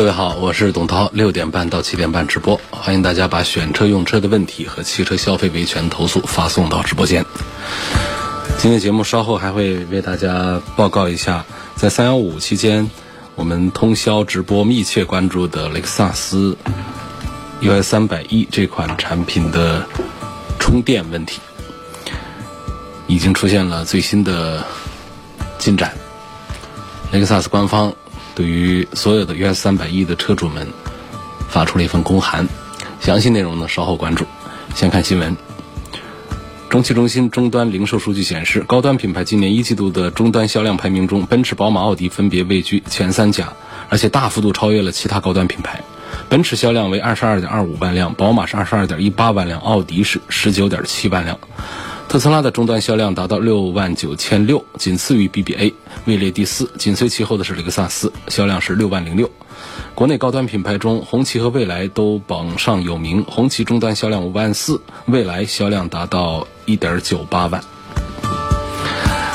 各位好，我是董涛，六点半到七点半直播，欢迎大家把选车用车的问题和汽车消费维权投诉发送到直播间。今天节目稍后还会为大家报告一下，在三幺五期间，我们通宵直播密切关注的雷克萨斯 US 三百一这款产品的充电问题，已经出现了最新的进展。雷克萨斯官方。对于所有的 US 三百亿的车主们，发出了一份公函，详细内容呢稍后关注。先看新闻。中汽中心终端零售数据显示，高端品牌今年一季度的终端销量排名中，奔驰、宝马、奥迪分别位居前三甲，而且大幅度超越了其他高端品牌。奔驰销量为二十二点二五万辆，宝马是二十二点一八万辆，奥迪是十九点七万辆。特斯拉的终端销量达到六万九千六，仅次于 BBA，位列第四。紧随其后的是雷克萨斯，销量是六万零六。国内高端品牌中，红旗和蔚来都榜上有名。红旗终端销量五万四，蔚来销量达到一点九八万。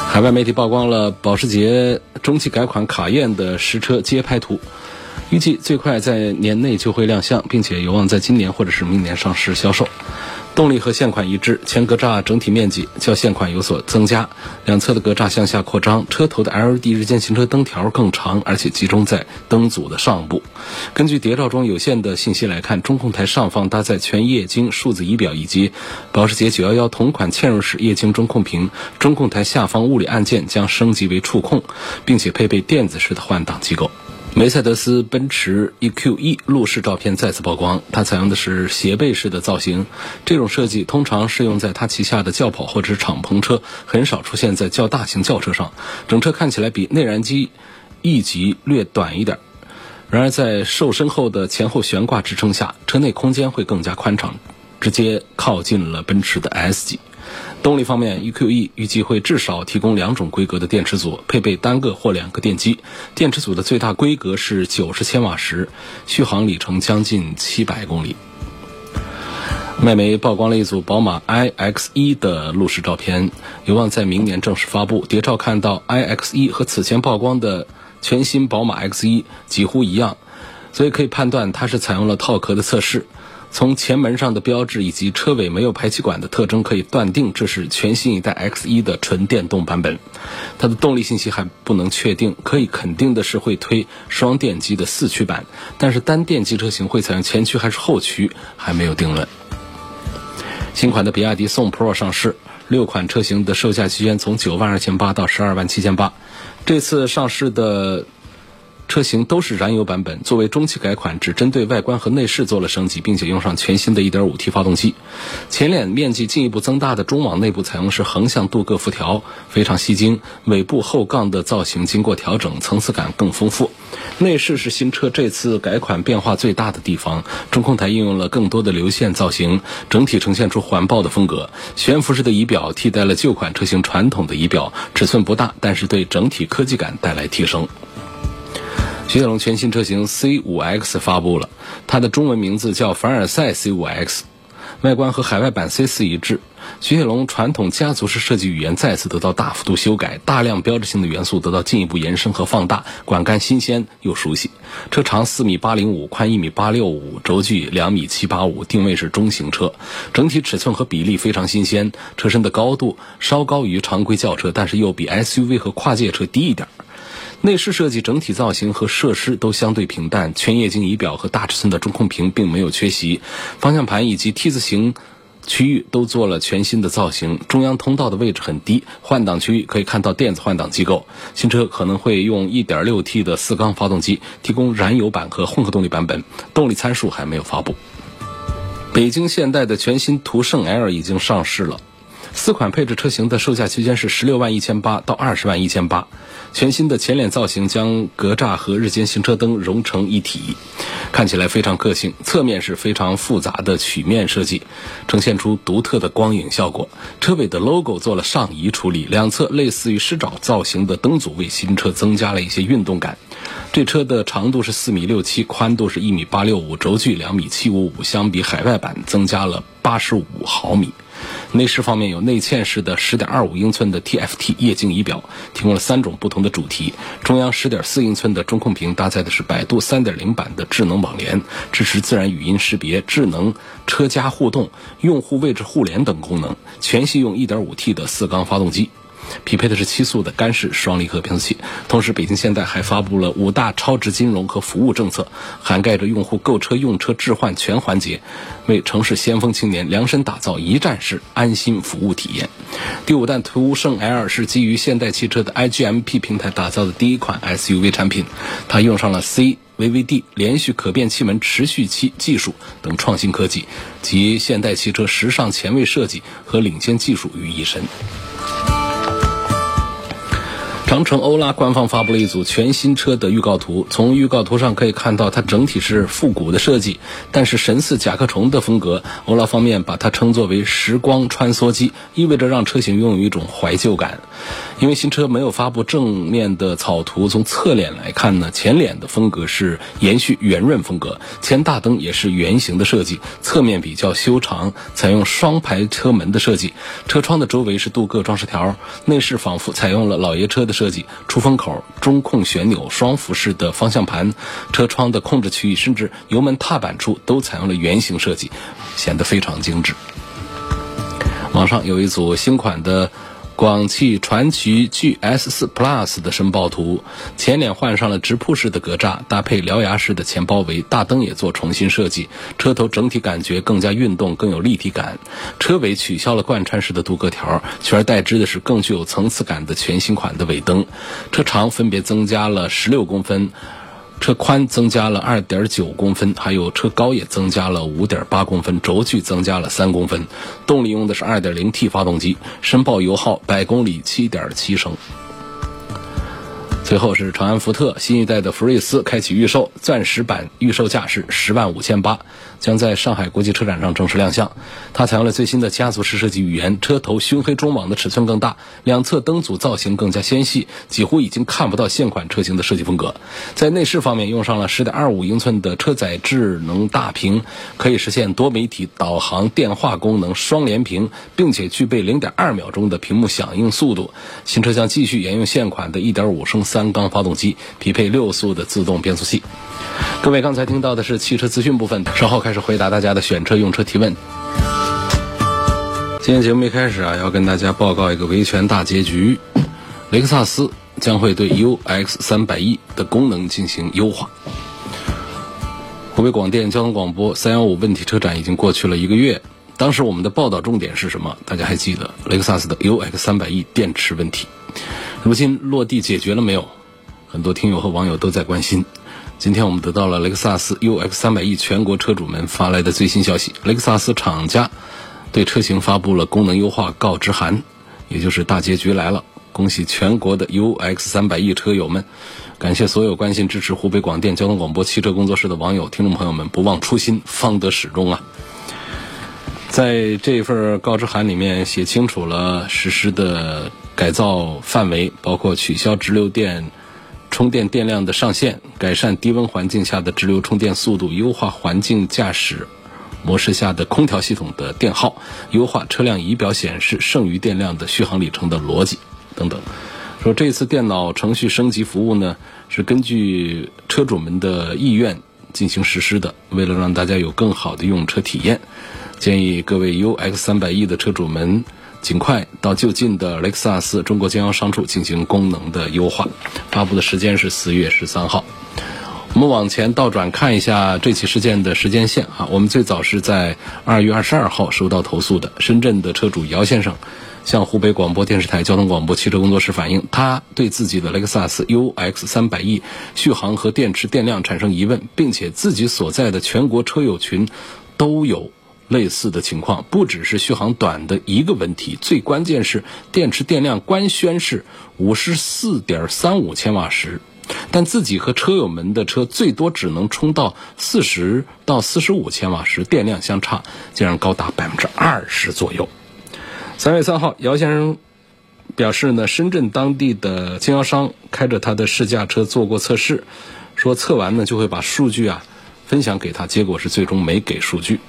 海外媒体曝光了保时捷中期改款卡宴的实车街拍图，预计最快在年内就会亮相，并且有望在今年或者是明年上市销售。动力和现款一致，前格栅整体面积较现款有所增加，两侧的格栅向下扩张，车头的 LED 日间行车灯条更长，而且集中在灯组的上部。根据谍照中有限的信息来看，中控台上方搭载全液晶数字仪表以及保时捷911同款嵌入式液晶中控屏，中控台下方物理按键将升级为触控，并且配备电子式的换挡机构。梅赛德斯奔驰 EQE 路试照片再次曝光，它采用的是斜背式的造型。这种设计通常适用在它旗下的轿跑或者是敞篷车，很少出现在较大型轿车上。整车看起来比内燃机 E 级略短一点，然而在瘦身后的前后悬挂支撑下，车内空间会更加宽敞，直接靠近了奔驰的 S 级。动力方面，EQE 预计会至少提供两种规格的电池组，配备单个或两个电机。电池组的最大规格是九十千瓦时，续航里程将近七百公里。外媒曝光了一组宝马 iX1 的路试照片，有望在明年正式发布。谍照看到 iX1 和此前曝光的全新宝马 X1 几乎一样，所以可以判断它是采用了套壳的测试。从前门上的标志以及车尾没有排气管的特征，可以断定这是全新一代 X1 的纯电动版本。它的动力信息还不能确定，可以肯定的是会推双电机的四驱版，但是单电机车型会采用前驱还是后驱还没有定论。新款的比亚迪宋 Pro 上市，六款车型的售价区间从九万二千八到十二万七千八。这次上市的。车型都是燃油版本，作为中期改款，只针对外观和内饰做了升级，并且用上全新的 1.5T 发动机。前脸面积进一步增大的中网内部采用是横向镀铬辐条，非常吸睛。尾部后杠的造型经过调整，层次感更丰富。内饰是新车这次改款变化最大的地方，中控台应用了更多的流线造型，整体呈现出环抱的风格。悬浮式的仪表替代了旧款车型传统的仪表，尺寸不大，但是对整体科技感带来提升。雪铁龙全新车型 C5X 发布了，它的中文名字叫凡尔赛 C5X，外观和海外版 C4 一致。雪铁龙传统家族式设计语言再次得到大幅度修改，大量标志性的元素得到进一步延伸和放大，管干新鲜又熟悉。车长四米八零五，宽一米八六五，轴距两米七八五，定位是中型车，整体尺寸和比例非常新鲜。车身的高度稍高于常规轿车，但是又比 SUV 和跨界车低一点。内饰设计整体造型和设施都相对平淡，全液晶仪表和大尺寸的中控屏并没有缺席，方向盘以及 T 字形区域都做了全新的造型，中央通道的位置很低，换挡区域可以看到电子换挡机构。新车可能会用 1.6T 的四缸发动机，提供燃油版和混合动力版本，动力参数还没有发布。北京现代的全新途胜 L 已经上市了。四款配置车型的售价区间是十六万一千八到二十万一千八。全新的前脸造型将格栅和日间行车灯融成一体，看起来非常个性。侧面是非常复杂的曲面设计，呈现出独特的光影效果。车尾的 logo 做了上移处理，两侧类似于狮爪造型的灯组为新车增加了一些运动感。这车的长度是四米六七，宽度是一米八六五，轴距两米七五五，相比海外版增加了八十五毫米。内饰方面有内嵌式的十点二五英寸的 TFT 液晶仪表，提供了三种不同的主题。中央十点四英寸的中控屏搭载的是百度三点零版的智能网联，支持自然语音识别、智能车家互动、用户位置互联等功能。全系用一点五 T 的四缸发动机。匹配的是七速的干式双离合变速器，同时北京现代还发布了五大超值金融和服务政策，涵盖着用户购车、用车、置换全环节，为城市先锋青年量身打造一站式安心服务体验。第五代途胜 L 是基于现代汽车的 iGMP 平台打造的第一款 SUV 产品，它用上了 CVVD 连续可变气门持续期技术等创新科技，集现代汽车时尚前卫设计和领先技术于一身。长城欧拉官方发布了一组全新车的预告图。从预告图上可以看到，它整体是复古的设计，但是神似甲壳虫的风格。欧拉方面把它称作为“时光穿梭机”，意味着让车型拥有一种怀旧感。因为新车没有发布正面的草图，从侧脸来看呢，前脸的风格是延续圆润风格，前大灯也是圆形的设计，侧面比较修长，采用双排车门的设计。车窗的周围是镀铬装饰条，内饰仿佛采用了老爷车的设计，出风口、中控旋钮、双辐式的方向盘、车窗的控制区域，甚至油门踏板处都采用了圆形设计，显得非常精致。网上有一组新款的。广汽传祺 GS4 Plus 的申报图，前脸换上了直瀑式的格栅，搭配獠牙式的前包围，大灯也做重新设计，车头整体感觉更加运动，更有立体感。车尾取消了贯穿式的镀铬条，取而代之的是更具有层次感的全新款的尾灯。车长分别增加了十六公分。车宽增加了二点九公分，还有车高也增加了五点八公分，轴距增加了三公分。动力用的是二点零 T 发动机，申报油耗百公里七点七升。最后是长安福特新一代的福睿斯开启预售，钻石版预售价是十万五千八，将在上海国际车展上正式亮相。它采用了最新的家族式设计语言，车头熏黑中网的尺寸更大，两侧灯组造型更加纤细，几乎已经看不到现款车型的设计风格。在内饰方面，用上了十点二五英寸的车载智能大屏，可以实现多媒体导航、电话功能、双联屏，并且具备零点二秒钟的屏幕响应速度。新车将继续沿用现款的一点五升。三缸发动机匹配六速的自动变速器。各位刚才听到的是汽车资讯部分，稍后开始回答大家的选车用车提问。今天节目一开始啊，要跟大家报告一个维权大结局：雷克萨斯将会对 UX 三百 E 的功能进行优化。湖北广电交通广播三幺五问题车展已经过去了一个月，当时我们的报道重点是什么？大家还记得雷克萨斯的 UX 三百 E 电池问题？如今落地解决了没有？很多听友和网友都在关心。今天我们得到了雷克萨斯 UX 三百 E 全国车主们发来的最新消息：雷克萨斯厂家对车型发布了功能优化告知函，也就是大结局来了。恭喜全国的 UX 三百 E 车友们！感谢所有关心支持湖北广电交通广播汽车工作室的网友、听众朋友们，不忘初心，方得始终啊！在这份告知函里面写清楚了实施的。改造范围包括取消直流电充电电量的上限，改善低温环境下的直流充电速度，优化环境驾驶模式下的空调系统的电耗，优化车辆仪表显示剩余电量的续航里程的逻辑等等。说这次电脑程序升级服务呢，是根据车主们的意愿进行实施的，为了让大家有更好的用车体验，建议各位 UX 三百 E 的车主们。尽快到就近的雷克萨斯中国经销商处进行功能的优化。发布的时间是四月十三号。我们往前倒转看一下这起事件的时间线啊。我们最早是在二月二十二号收到投诉的，深圳的车主姚先生向湖北广播电视台交通广播汽车工作室反映，他对自己的雷克萨斯 UX 三百 E 续航和电池电量产生疑问，并且自己所在的全国车友群都有。类似的情况，不只是续航短的一个问题，最关键是电池电量官宣是五十四点三五千瓦时，但自己和车友们的车最多只能充到四十到四十五千瓦时，电量相差竟然高达百分之二十左右。三月三号，姚先生表示呢，深圳当地的经销商开着他的试驾车做过测试，说测完呢就会把数据啊分享给他，结果是最终没给数据。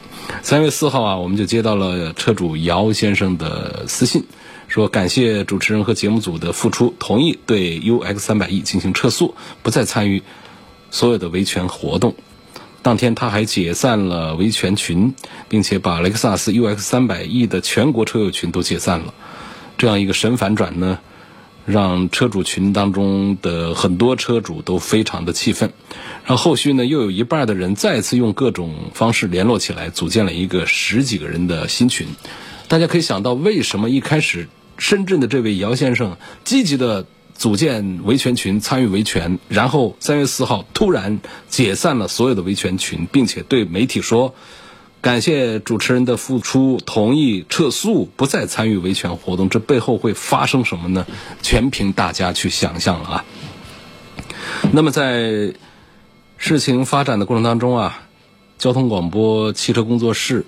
三月四号啊，我们就接到了车主姚先生的私信，说感谢主持人和节目组的付出，同意对 UX 三百 E 进行撤诉，不再参与所有的维权活动。当天他还解散了维权群，并且把雷克萨斯 UX 三百 E 的全国车友群都解散了。这样一个神反转呢，让车主群当中的很多车主都非常的气愤。然后后续呢，又有一半的人再次用各种方式联络起来，组建了一个十几个人的新群。大家可以想到，为什么一开始深圳的这位姚先生积极的组建维权群，参与维权，然后三月四号突然解散了所有的维权群，并且对媒体说。感谢主持人的付出，同意撤诉，不再参与维权活动。这背后会发生什么呢？全凭大家去想象了啊。那么在事情发展的过程当中啊，交通广播汽车工作室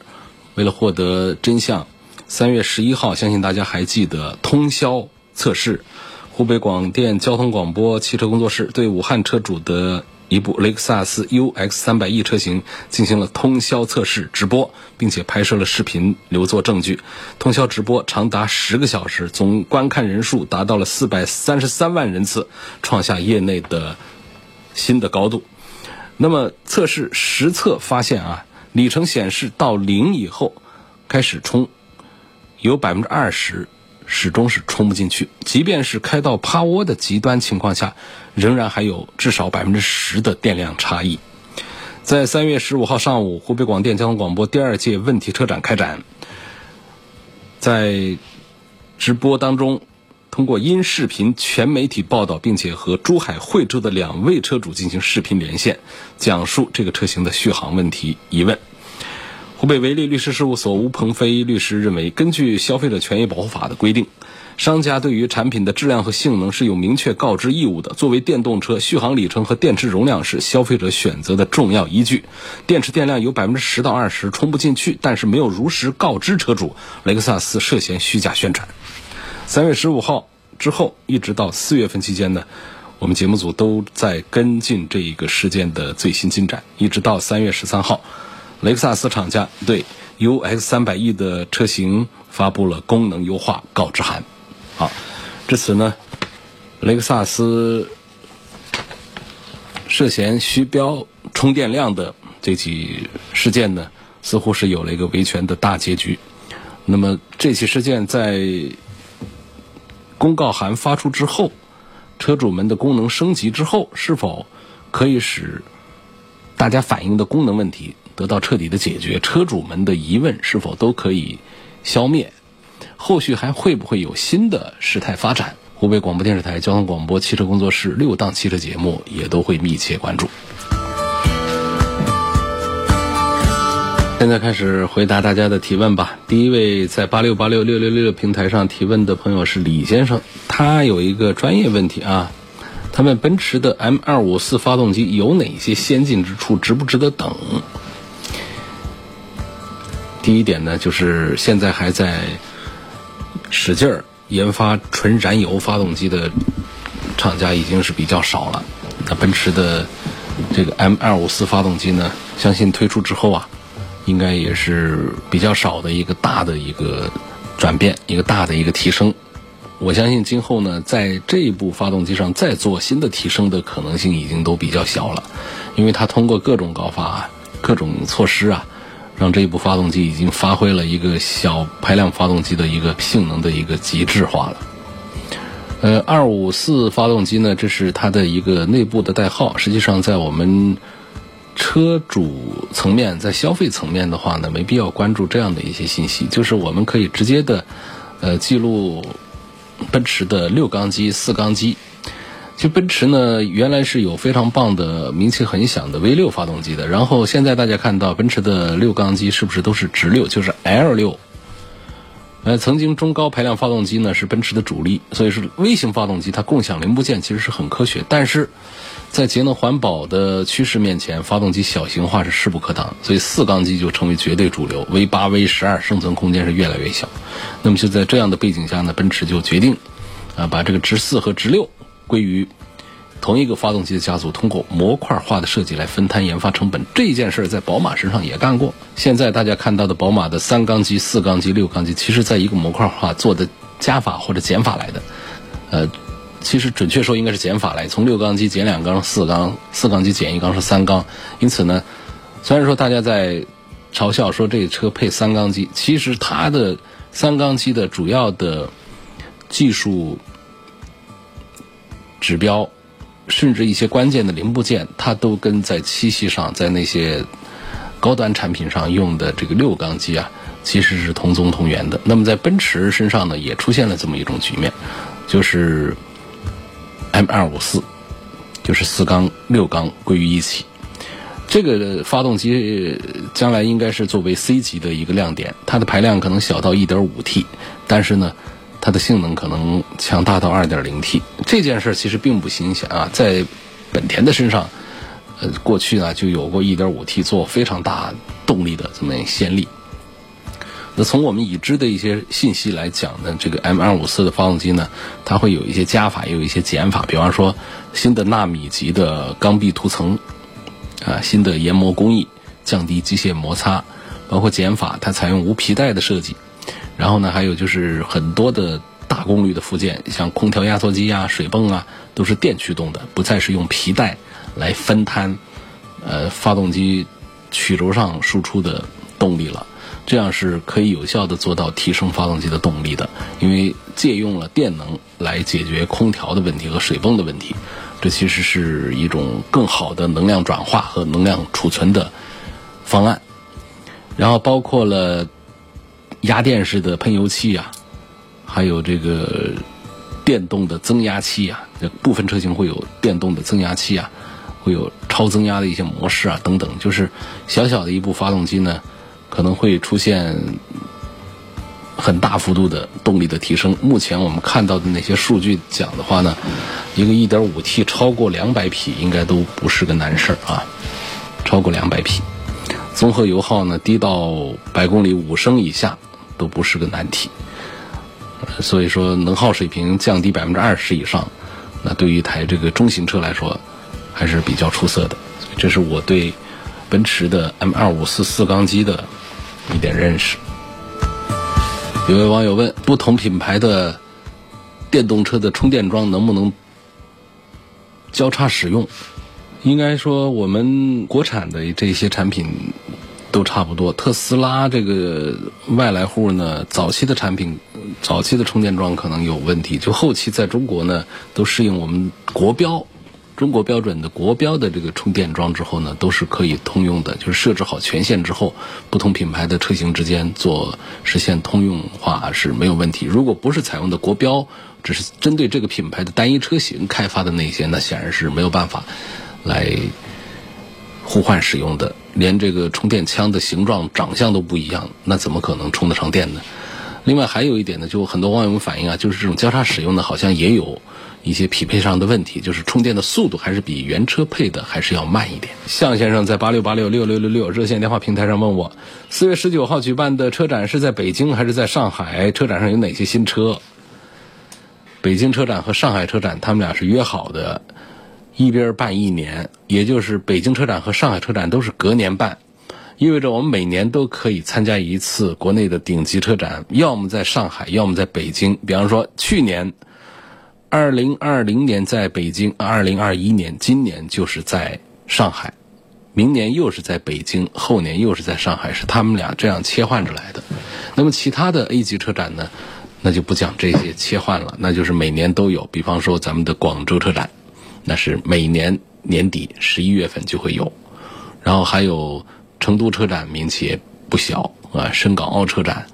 为了获得真相，三月十一号，相信大家还记得通宵测试，湖北广电交通广播汽车工作室对武汉车主的。一部雷克萨斯 UX 三百 E 车型进行了通宵测试直播，并且拍摄了视频留作证据。通宵直播长达十个小时，总观看人数达到了四百三十三万人次，创下业内的新的高度。那么测试实测发现啊，里程显示到零以后开始充，有百分之二十。始终是充不进去，即便是开到趴窝的极端情况下，仍然还有至少百分之十的电量差异。在三月十五号上午，湖北广电交通广播第二届问题车展开展，在直播当中，通过音视频全媒体报道，并且和珠海、惠州的两位车主进行视频连线，讲述这个车型的续航问题疑问。湖北维利律师事务所吴鹏飞律师认为，根据《消费者权益保护法》的规定，商家对于产品的质量和性能是有明确告知义务的。作为电动车，续航里程和电池容量是消费者选择的重要依据。电池电量有百分之十到二十充不进去，但是没有如实告知车主，雷克萨斯涉嫌虚假宣传。三月十五号之后，一直到四月份期间呢，我们节目组都在跟进这一个事件的最新进展，一直到三月十三号。雷克萨斯厂家对 UX 三百 E 的车型发布了功能优化告知函。好，至此呢，雷克萨斯涉嫌虚标充电量的这起事件呢，似乎是有了一个维权的大结局。那么这起事件在公告函发出之后，车主们的功能升级之后，是否可以使大家反映的功能问题？得到彻底的解决，车主们的疑问是否都可以消灭？后续还会不会有新的事态发展？湖北广播电视台交通广播汽车工作室六档汽车节目也都会密切关注。现在开始回答大家的提问吧。第一位在八六八六六六六平台上提问的朋友是李先生，他有一个专业问题啊，他问奔驰的 M 二五四发动机有哪些先进之处，值不值得等？第一点呢，就是现在还在使劲儿研发纯燃油发动机的厂家已经是比较少了。那奔驰的这个 M 二五四发动机呢，相信推出之后啊，应该也是比较少的一个大的一个转变，一个大的一个提升。我相信今后呢，在这一部发动机上再做新的提升的可能性已经都比较小了，因为它通过各种高发、各种措施啊。让这一部发动机已经发挥了一个小排量发动机的一个性能的一个极致化了。呃，二五四发动机呢，这是它的一个内部的代号。实际上，在我们车主层面，在消费层面的话呢，没必要关注这样的一些信息。就是我们可以直接的，呃，记录奔驰的六缸机、四缸机。其奔驰呢，原来是有非常棒的、名气很响的 V 六发动机的，然后现在大家看到奔驰的六缸机是不是都是直六，就是 L 六？呃，曾经中高排量发动机呢是奔驰的主力，所以说微型发动机它共享零部件其实是很科学，但是在节能环保的趋势面前，发动机小型化是势不可挡，所以四缸机就成为绝对主流，V 八、V 十二生存空间是越来越小。那么就在这样的背景下呢，奔驰就决定啊把这个直四和直六。归于同一个发动机的家族，通过模块化的设计来分摊研发成本。这件事在宝马身上也干过。现在大家看到的宝马的三缸机、四缸机、六缸机，其实在一个模块化做的加法或者减法来的。呃，其实准确说应该是减法来，从六缸机减两缸，四缸四缸机减一缸是三缸。因此呢，虽然说大家在嘲笑说这车配三缸机，其实它的三缸机的主要的技术。指标，甚至一些关键的零部件，它都跟在七系上，在那些高端产品上用的这个六缸机啊，其实是同宗同源的。那么在奔驰身上呢，也出现了这么一种局面，就是 M 二五四，就是四缸六缸归于一起。这个发动机将来应该是作为 C 级的一个亮点，它的排量可能小到一点五 T，但是呢。它的性能可能强大到 2.0T，这件事其实并不新鲜啊，在本田的身上，呃，过去呢就有过 1.5T 做非常大动力的这么先例。那从我们已知的一些信息来讲呢，这个 M254 的发动机呢，它会有一些加法，也有一些减法，比方说新的纳米级的钢壁涂层，啊，新的研磨工艺，降低机械摩擦，包括减法，它采用无皮带的设计。然后呢，还有就是很多的大功率的附件，像空调压缩机啊、水泵啊，都是电驱动的，不再是用皮带来分摊，呃，发动机曲轴上输出的动力了。这样是可以有效的做到提升发动机的动力的，因为借用了电能来解决空调的问题和水泵的问题，这其实是一种更好的能量转化和能量储存的方案。然后包括了。压电式的喷油器啊，还有这个电动的增压器啊，这部分车型会有电动的增压器啊，会有超增压的一些模式啊等等，就是小小的一部发动机呢，可能会出现很大幅度的动力的提升。目前我们看到的那些数据讲的话呢，一个 1.5T 超过200匹应该都不是个难事儿啊，超过200匹，综合油耗呢低到百公里五升以下。都不是个难题，所以说能耗水平降低百分之二十以上，那对于一台这个中型车来说还是比较出色的。这是我对奔驰的 M 二五四四缸机的一点认识。有位网友问：不同品牌的电动车的充电桩能不能交叉使用？应该说，我们国产的这些产品。都差不多。特斯拉这个外来户呢，早期的产品，早期的充电桩可能有问题。就后期在中国呢，都适应我们国标、中国标准的国标的这个充电桩之后呢，都是可以通用的。就是设置好权限之后，不同品牌的车型之间做实现通用化是没有问题。如果不是采用的国标，只是针对这个品牌的单一车型开发的那些，那显然是没有办法来。互换使用的，连这个充电枪的形状、长相都不一样，那怎么可能充得上电呢？另外还有一点呢，就很多网友们反映啊，就是这种交叉使用的，好像也有一些匹配上的问题，就是充电的速度还是比原车配的还是要慢一点。向先生在八六八六六六六六热线电话平台上问我，四月十九号举办的车展是在北京还是在上海？车展上有哪些新车？北京车展和上海车展，他们俩是约好的。一边办一年，也就是北京车展和上海车展都是隔年办，意味着我们每年都可以参加一次国内的顶级车展，要么在上海，要么在北京。比方说，去年二零二零年在北京，二零二一年今年就是在上海，明年又是在北京，后年又是在上海，是他们俩这样切换着来的。那么其他的 A 级车展呢，那就不讲这些切换了，那就是每年都有。比方说咱们的广州车展。那是每年年底十一月份就会有，然后还有成都车展名气也不小啊，深港澳车展，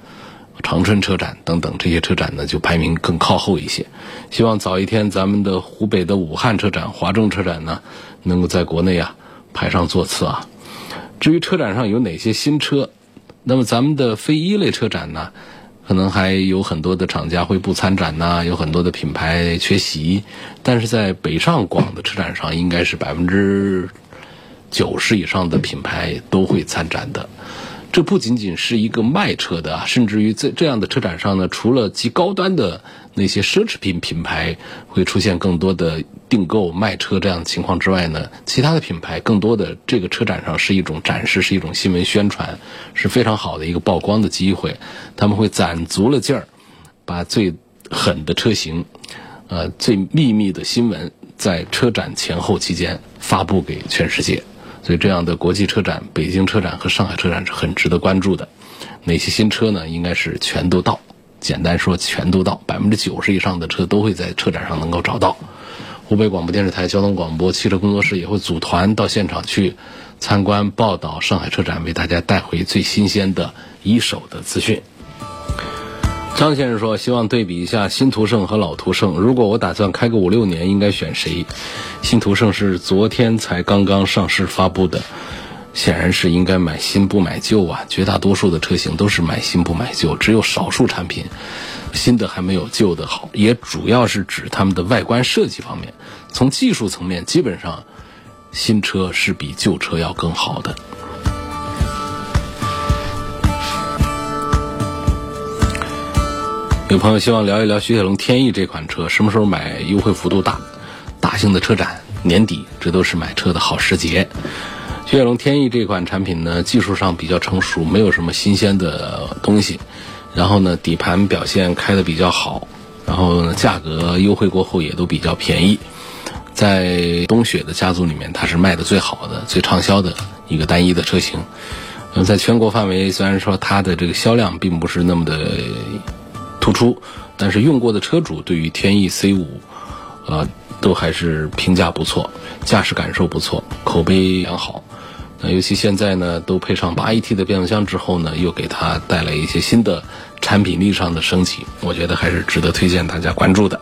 长春车展等等这些车展呢，就排名更靠后一些。希望早一天咱们的湖北的武汉车展、华中车展呢，能够在国内啊排上座次啊。至于车展上有哪些新车，那么咱们的非一类车展呢，可能还有很多的厂家会不参展呐，有很多的品牌缺席。但是在北上广的车展上，应该是百分之九十以上的品牌都会参展的。这不仅仅是一个卖车的啊，甚至于在这样的车展上呢，除了极高端的那些奢侈品品牌会出现更多的订购卖车这样的情况之外呢，其他的品牌更多的这个车展上是一种展示，是一种新闻宣传，是非常好的一个曝光的机会。他们会攒足了劲儿，把最狠的车型，呃，最秘密的新闻，在车展前后期间发布给全世界。所以，这样的国际车展，北京车展和上海车展是很值得关注的。哪些新车呢？应该是全都到。简单说，全都到，百分之九十以上的车都会在车展上能够找到。湖北广播电视台交通广播汽车工作室也会组团到现场去参观报道上海车展，为大家带回最新鲜的一手的资讯。张先生说：“希望对比一下新途胜和老途胜。如果我打算开个五六年，应该选谁？新途胜是昨天才刚刚上市发布的，显然是应该买新不买旧啊。绝大多数的车型都是买新不买旧，只有少数产品新的还没有旧的好。也主要是指他们的外观设计方面，从技术层面，基本上新车是比旧车要更好的。”有朋友希望聊一聊雪铁龙天翼这款车，什么时候买优惠幅度大？大型的车展年底，这都是买车的好时节。雪铁龙天翼这款产品呢，技术上比较成熟，没有什么新鲜的东西。然后呢，底盘表现开的比较好，然后呢，价格优惠过后也都比较便宜。在冬雪的家族里面，它是卖的最好的、最畅销的一个单一的车型。嗯在全国范围，虽然说它的这个销量并不是那么的。突出，但是用过的车主对于天翼 C 五，呃，都还是评价不错，驾驶感受不错，口碑良好。那尤其现在呢，都配上八 AT 的变速箱之后呢，又给它带来一些新的产品力上的升级，我觉得还是值得推荐大家关注的。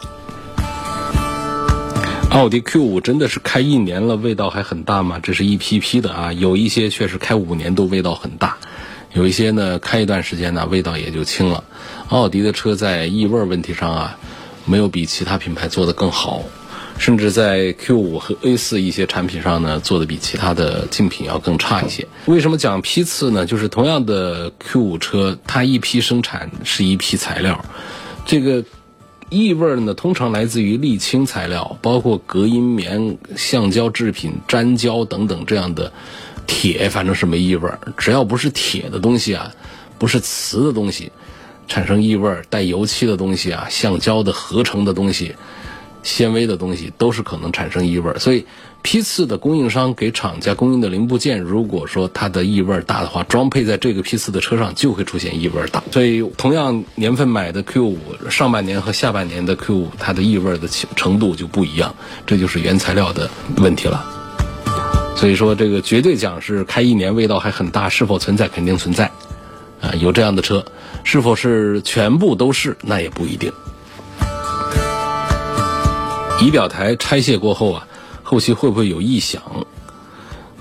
奥迪 Q 五真的是开一年了，味道还很大吗？这是一批批的啊，有一些确实开五年都味道很大。有一些呢，开一段时间呢，味道也就轻了。奥迪的车在异味问题上啊，没有比其他品牌做的更好，甚至在 Q 五和 A 四一些产品上呢，做的比其他的竞品要更差一些。为什么讲批次呢？就是同样的 Q 五车，它一批生产是一批材料，这个异味呢，通常来自于沥青材料，包括隔音棉、橡胶制品、粘胶等等这样的。铁反正是没异味，只要不是铁的东西啊，不是瓷的东西，产生异味、带油漆的东西啊，橡胶的合成的东西、纤维的东西都是可能产生异味。所以批次的供应商给厂家供应的零部件，如果说它的异味大的话，装配在这个批次的车上就会出现异味大。所以同样年份买的 Q 五，上半年和下半年的 Q 五，它的异味儿的程度就不一样，这就是原材料的问题了。所以说，这个绝对讲是开一年味道还很大，是否存在？肯定存在，啊，有这样的车，是否是全部都是？那也不一定。仪表台拆卸过后啊，后期会不会有异响？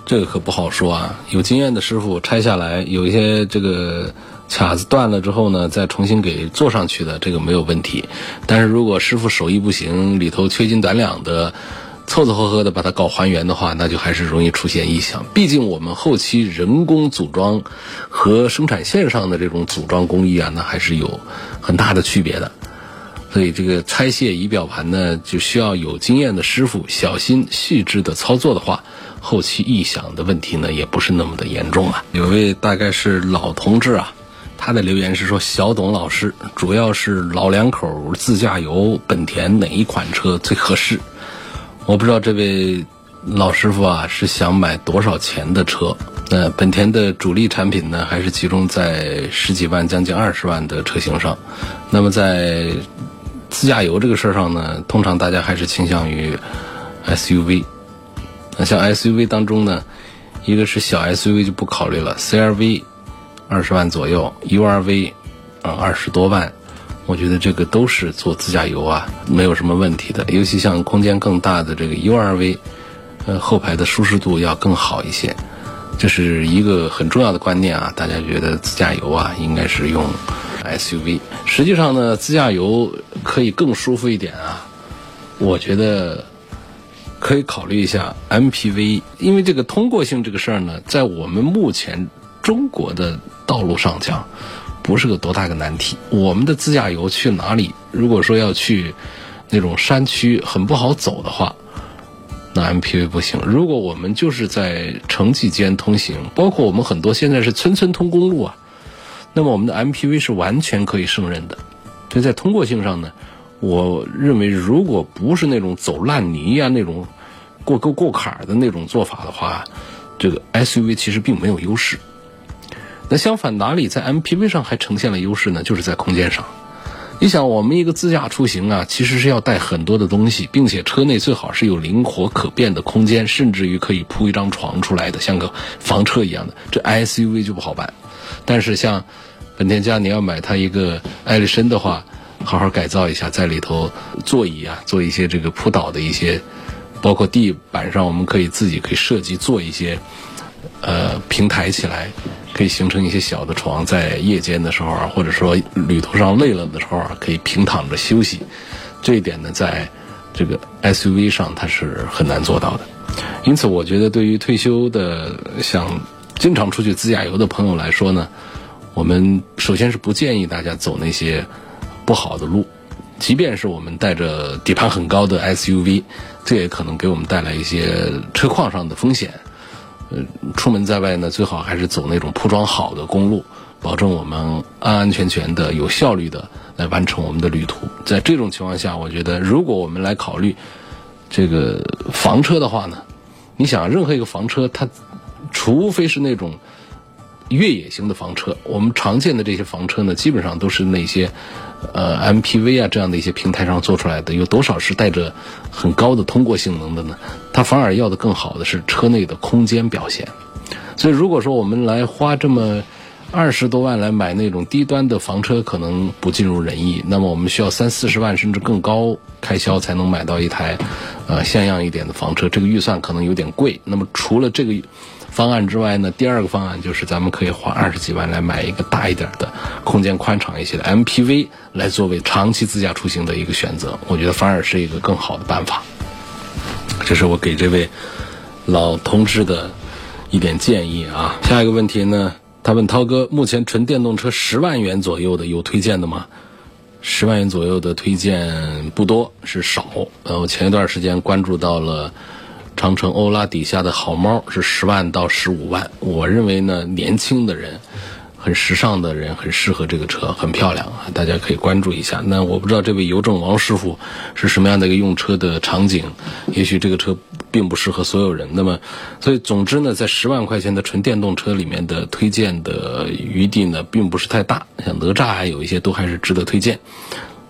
这个可不好说啊。有经验的师傅拆下来，有一些这个卡子断了之后呢，再重新给做上去的，这个没有问题。但是如果师傅手艺不行，里头缺斤短两的。凑凑合合的把它搞还原的话，那就还是容易出现异响。毕竟我们后期人工组装和生产线上的这种组装工艺啊，那还是有很大的区别的。所以这个拆卸仪表盘呢，就需要有经验的师傅小心细致的操作的话，后期异响的问题呢，也不是那么的严重啊。有位大概是老同志啊，他的留言是说：“小董老师，主要是老两口自驾游，本田哪一款车最合适？”我不知道这位老师傅啊是想买多少钱的车？那本田的主力产品呢，还是集中在十几万、将近二十万的车型上？那么在自驾游这个事儿上呢，通常大家还是倾向于 SUV。那像 SUV 当中呢，一个是小 SUV 就不考虑了，CRV 二十万左右，URV 啊，二十多万，我觉得这个都是做自驾游啊，没有什么问题的。尤其像空间更大的这个 URV，呃，后排的舒适度要更好一些，这是一个很重要的观念啊。大家觉得自驾游啊，应该是用 SUV。实际上呢，自驾游可以更舒服一点啊，我觉得。可以考虑一下 MPV，因为这个通过性这个事儿呢，在我们目前中国的道路上讲，不是个多大个难题。我们的自驾游去哪里？如果说要去那种山区很不好走的话，那 MPV 不行。如果我们就是在城际间通行，包括我们很多现在是村村通公路啊，那么我们的 MPV 是完全可以胜任的。所以在通过性上呢。我认为，如果不是那种走烂泥呀、那种过沟过坎的那种做法的话，这个 SUV 其实并没有优势。那相反，哪里在 MPV 上还呈现了优势呢？就是在空间上。你想，我们一个自驾出行啊，其实是要带很多的东西，并且车内最好是有灵活可变的空间，甚至于可以铺一张床出来的，像个房车一样的。这 SUV 就不好办。但是像本田家，你要买它一个艾力绅的话。好好改造一下，在里头座椅啊，做一些这个铺倒的一些，包括地板上，我们可以自己可以设计做一些，呃，平台起来，可以形成一些小的床，在夜间的时候啊，或者说旅途上累了的时候啊，可以平躺着休息。这一点呢，在这个 SUV 上它是很难做到的。因此，我觉得对于退休的想经常出去自驾游的朋友来说呢，我们首先是不建议大家走那些。不好的路，即便是我们带着底盘很高的 SUV，这也可能给我们带来一些车况上的风险。呃，出门在外呢，最好还是走那种铺装好的公路，保证我们安安全全的、有效率的来完成我们的旅途。在这种情况下，我觉得如果我们来考虑这个房车的话呢，你想，任何一个房车，它除非是那种。越野型的房车，我们常见的这些房车呢，基本上都是那些，呃，MPV 啊这样的一些平台上做出来的，有多少是带着很高的通过性能的呢？它反而要的更好的是车内的空间表现。所以，如果说我们来花这么二十多万来买那种低端的房车，可能不尽如人意。那么，我们需要三四十万甚至更高开销才能买到一台，呃，像样一点的房车，这个预算可能有点贵。那么，除了这个。方案之外呢，第二个方案就是咱们可以花二十几万来买一个大一点的、空间宽敞一些的 MPV 来作为长期自驾出行的一个选择。我觉得反而是一个更好的办法。这是我给这位老同志的一点建议啊。下一个问题呢，他问涛哥，目前纯电动车十万元左右的有推荐的吗？十万元左右的推荐不多，是少。呃，我前一段时间关注到了。长城欧拉底下的好猫是十万到十五万，我认为呢，年轻的人，很时尚的人很适合这个车，很漂亮啊，大家可以关注一下。那我不知道这位邮政王师傅是什么样的一个用车的场景，也许这个车并不适合所有人。那么，所以总之呢，在十万块钱的纯电动车里面的推荐的余地呢，并不是太大。像哪吒还，有一些都还是值得推荐。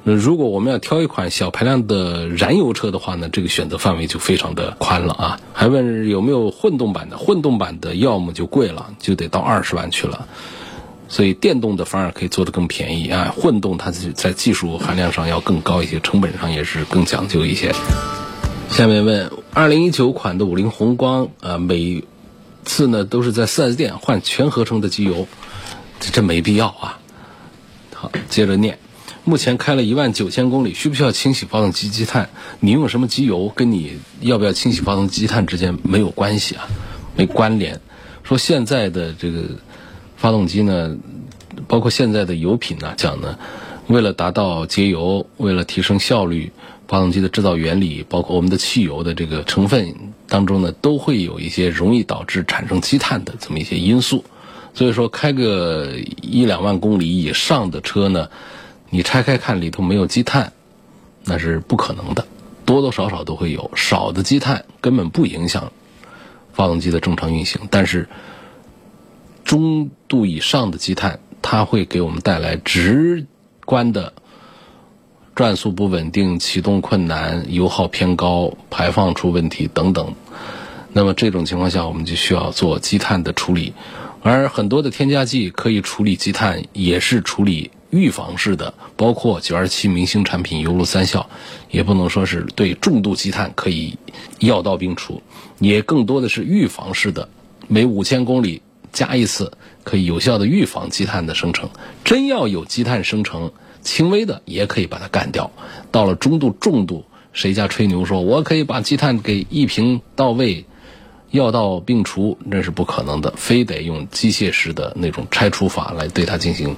那如果我们要挑一款小排量的燃油车的话呢，这个选择范围就非常的宽了啊。还问有没有混动版的？混动版的要么就贵了，就得到二十万去了。所以电动的反而可以做得更便宜啊。混动它在技术含量上要更高一些，成本上也是更讲究一些。下面问二零一九款的五菱宏光啊，每次呢都是在四 S 店换全合成的机油，这这没必要啊。好，接着念。目前开了一万九千公里，需不需要清洗发动机积碳？你用什么机油，跟你要不要清洗发动机积碳之间没有关系啊，没关联。说现在的这个发动机呢，包括现在的油品呢，讲呢，为了达到节油，为了提升效率，发动机的制造原理，包括我们的汽油的这个成分当中呢，都会有一些容易导致产生积碳的这么一些因素。所以说，开个一两万公里以上的车呢。你拆开看里头没有积碳，那是不可能的，多多少少都会有。少的积碳根本不影响发动机的正常运行，但是中度以上的积碳，它会给我们带来直观的转速不稳定、启动困难、油耗偏高、排放出问题等等。那么这种情况下，我们就需要做积碳的处理，而很多的添加剂可以处理积碳，也是处理。预防式的，包括九二七明星产品油路三效，也不能说是对重度积碳可以药到病除，也更多的是预防式的，每五千公里加一次，可以有效的预防积碳的生成。真要有积碳生成，轻微的也可以把它干掉。到了中度、重度，谁家吹牛说我可以把积碳给一平到位？药到病除那是不可能的，非得用机械式的那种拆除法来对它进行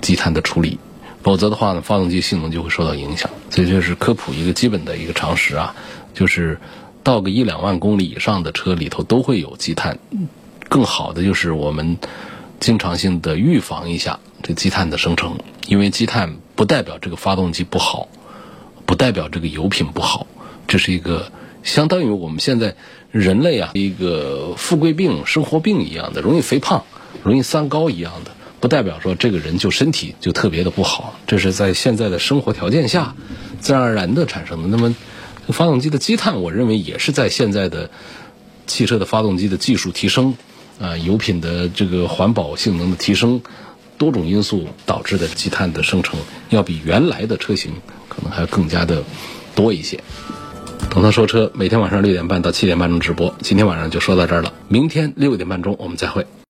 积碳的处理，否则的话呢，发动机性能就会受到影响。所以这是科普一个基本的一个常识啊，就是到个一两万公里以上的车里头都会有积碳，更好的就是我们经常性的预防一下这积碳的生成，因为积碳不代表这个发动机不好，不代表这个油品不好，这是一个。相当于我们现在人类啊，一个富贵病、生活病一样的，容易肥胖、容易三高一样的，不代表说这个人就身体就特别的不好。这是在现在的生活条件下自然而然的产生的。那么，发动机的积碳，我认为也是在现在的汽车的发动机的技术提升啊，油品的这个环保性能的提升，多种因素导致的积碳的生成，要比原来的车型可能还要更加的多一些。董涛说车每天晚上六点半到七点半钟直播，今天晚上就说到这儿了。明天六点半钟我们再会。